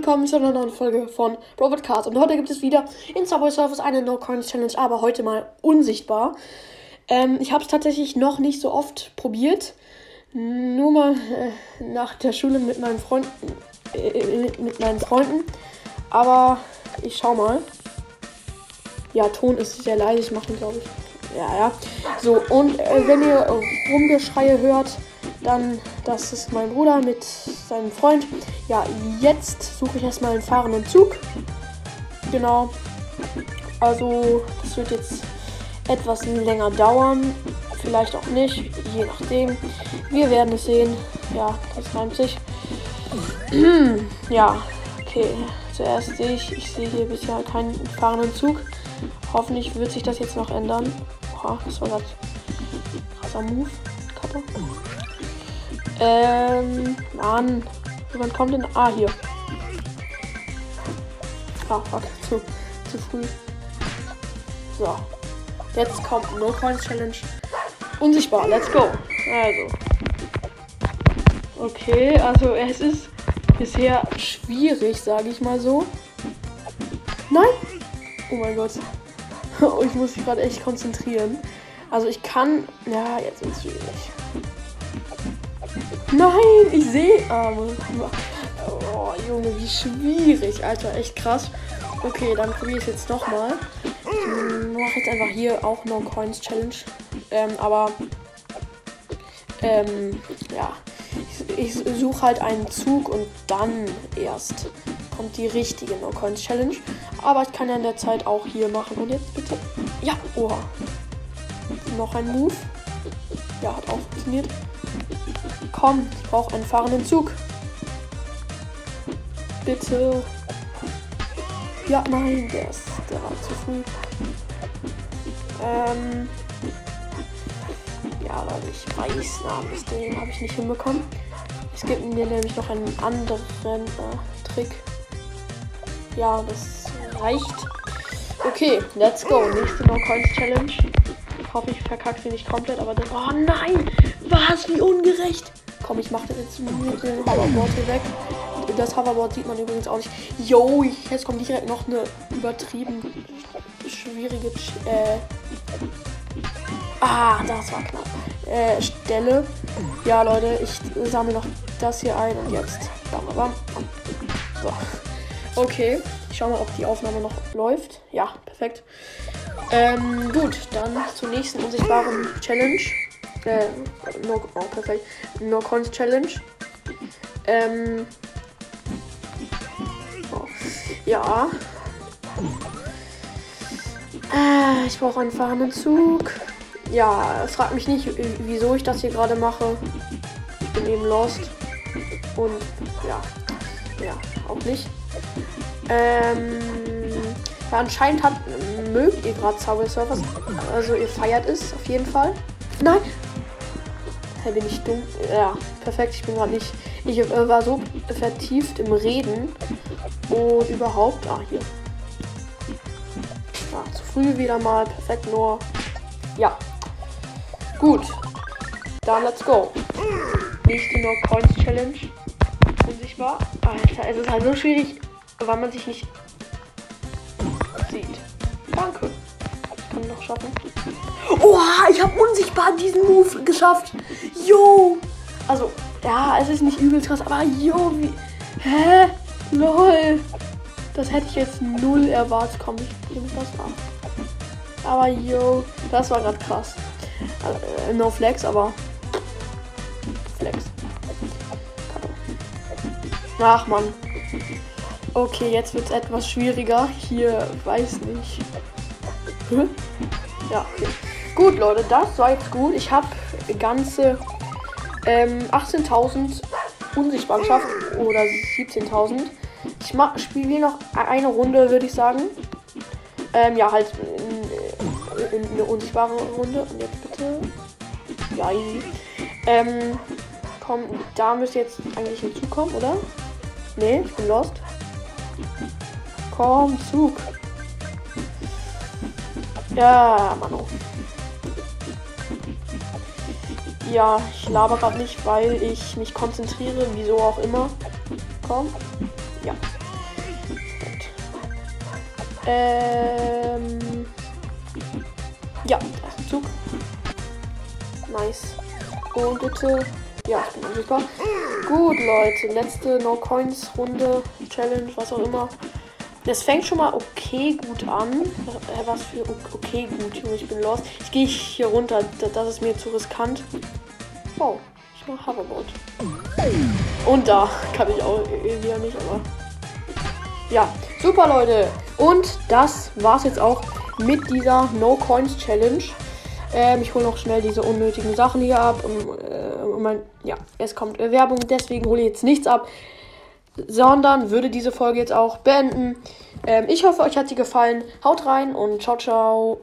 willkommen zu einer neuen Folge von Robert Cars. Und heute gibt es wieder in Subway Surfers eine No Coins Challenge, aber heute mal unsichtbar. Ähm, ich habe es tatsächlich noch nicht so oft probiert. Nur mal äh, nach der Schule mit meinen Freunden. Äh, mit meinen Freunden. Aber ich schau mal. Ja, Ton ist sehr leise. Ich mache den, glaube ich. Ja, ja. So, und äh, wenn ihr Rumgeschreie hört, dann, das ist mein Bruder mit seinem Freund. Ja, jetzt suche ich erstmal einen fahrenden Zug. Genau. Also, das wird jetzt etwas länger dauern. Vielleicht auch nicht, je nachdem. Wir werden es sehen. Ja, das reimt sich. ja, okay. Zuerst sehe ich, ich sehe hier bisher keinen fahrenden Zug. Hoffentlich wird sich das jetzt noch ändern. Oha, das war gerade krasser Move. Kappa. Ähm, Mann. Wann kommt denn? Ah, hier. Ah, fuck. Zu, zu früh. So. Jetzt kommt No Coins Challenge. Unsichtbar. Let's go. Also. Okay, also es ist bisher schwierig, sage ich mal so. Nein! Oh mein Gott. ich muss mich gerade echt konzentrieren. Also ich kann. Ja, jetzt ist es schwierig. Nein, ich sehe. Oh, Junge, wie schwierig, Alter. Echt krass. Okay, dann probiere ich es jetzt nochmal. Ich mache jetzt einfach hier auch No Coins Challenge. Ähm, aber. Ähm, ja. Ich, ich suche halt einen Zug und dann erst kommt die richtige No Coins Challenge. Aber ich kann ja in der Zeit auch hier machen. Und jetzt bitte. Ja, oha. Noch ein Move. Ja, hat auch funktioniert. Komm, ich brauche einen fahrenden Zug. Bitte. Ja, nein, der ist, der war zu früh. Ähm. Ja, Leute, ich weiß, bis den habe ich nicht hinbekommen. Es gibt mir nämlich noch einen anderen äh, Trick. Ja, das reicht. Okay, let's go. Nächste No Coins Challenge. Ich hoffe, ich verkacke sie nicht komplett, aber das. Oh nein! Was? Wie ungerecht! Komm, ich mache das jetzt mit dem Hoverboard hier weg. Das Hoverboard sieht man übrigens auch nicht. Yo, jetzt kommt direkt noch eine übertrieben schwierige. Äh ah, das war knapp. Äh, Stelle. Ja, Leute, ich sammle noch das hier ein und jetzt. Bam, bam, bam. So. Okay. Ich schau mal, ob die Aufnahme noch läuft. Ja, perfekt. Ähm, gut, dann zur nächsten unsichtbaren Challenge. Äh, no, oh, perfekt. No Cons Challenge. Ähm. Oh, ja. Äh, ich brauche einen fahrenden Zug. Ja, frag mich nicht, wieso ich das hier gerade mache. Ich bin eben lost. Und ja. Ja, auch nicht. Ähm. Ja, anscheinend hat, mögt ihr gerade Subway Surfers. Also ihr feiert es auf jeden Fall. Nein, Hey, bin ich dumm? Ja, perfekt. Ich bin gerade nicht. Ich äh, war so vertieft im Reden und überhaupt. Ah, hier. Ja, zu früh wieder mal. Perfekt, nur. Ja. Gut. Dann let's go. Nächste No Coins Challenge. Unsichtbar. Alter, es ist halt so schwierig, weil man sich nicht sieht. Danke. Ich kann noch schaffen. Oha, ich habe unsichtbar diesen Move geschafft. Yo. Also, ja, es ist nicht übelst krass, aber yo, wie. Hä? Lol. Das hätte ich jetzt null erwartet. Komm, ich nehme das an. Aber yo, das war gerade krass. Also, no Flex, aber. Flex. Ach man. Okay, jetzt wird es etwas schwieriger. Hier, weiß nicht. Ja, okay. Gut, Leute, das war jetzt gut. Ich habe ganze ähm, 18.000 unsichtbar geschafft oder 17.000. Ich spiele noch eine Runde, würde ich sagen. Ähm, ja, halt in, in, eine unsichtbare Runde. Und jetzt bitte. Ja, easy. Ähm, komm, da müsste jetzt eigentlich hinzukommen, oder? Nee, ich bin lost. Komm, Zug. Ja, Mano. Ja, ich laber gerade nicht, weil ich mich konzentriere, wieso auch immer. Komm. Ja. Ähm. Ja, ein Zug. Nice. Und bitte. Ja, ich bin unsichtbar. Gut, Leute. Letzte No Coins Runde, Challenge, was auch immer. Das fängt schon mal okay gut an. Äh, Was für okay gut, Junge, ich bin lost. Ich gehe hier runter, das ist mir zu riskant. Oh, ich mach Hoverboard. Und da kann ich auch irgendwie ja nicht, aber. Ja, super Leute. Und das war's jetzt auch mit dieser No Coins Challenge. Ähm, ich hole noch schnell diese unnötigen Sachen hier ab. Und, äh, und mein, ja, es kommt äh, Werbung, deswegen hole ich jetzt nichts ab sondern würde diese Folge jetzt auch beenden. Ähm, ich hoffe, euch hat sie gefallen. Haut rein und ciao, ciao.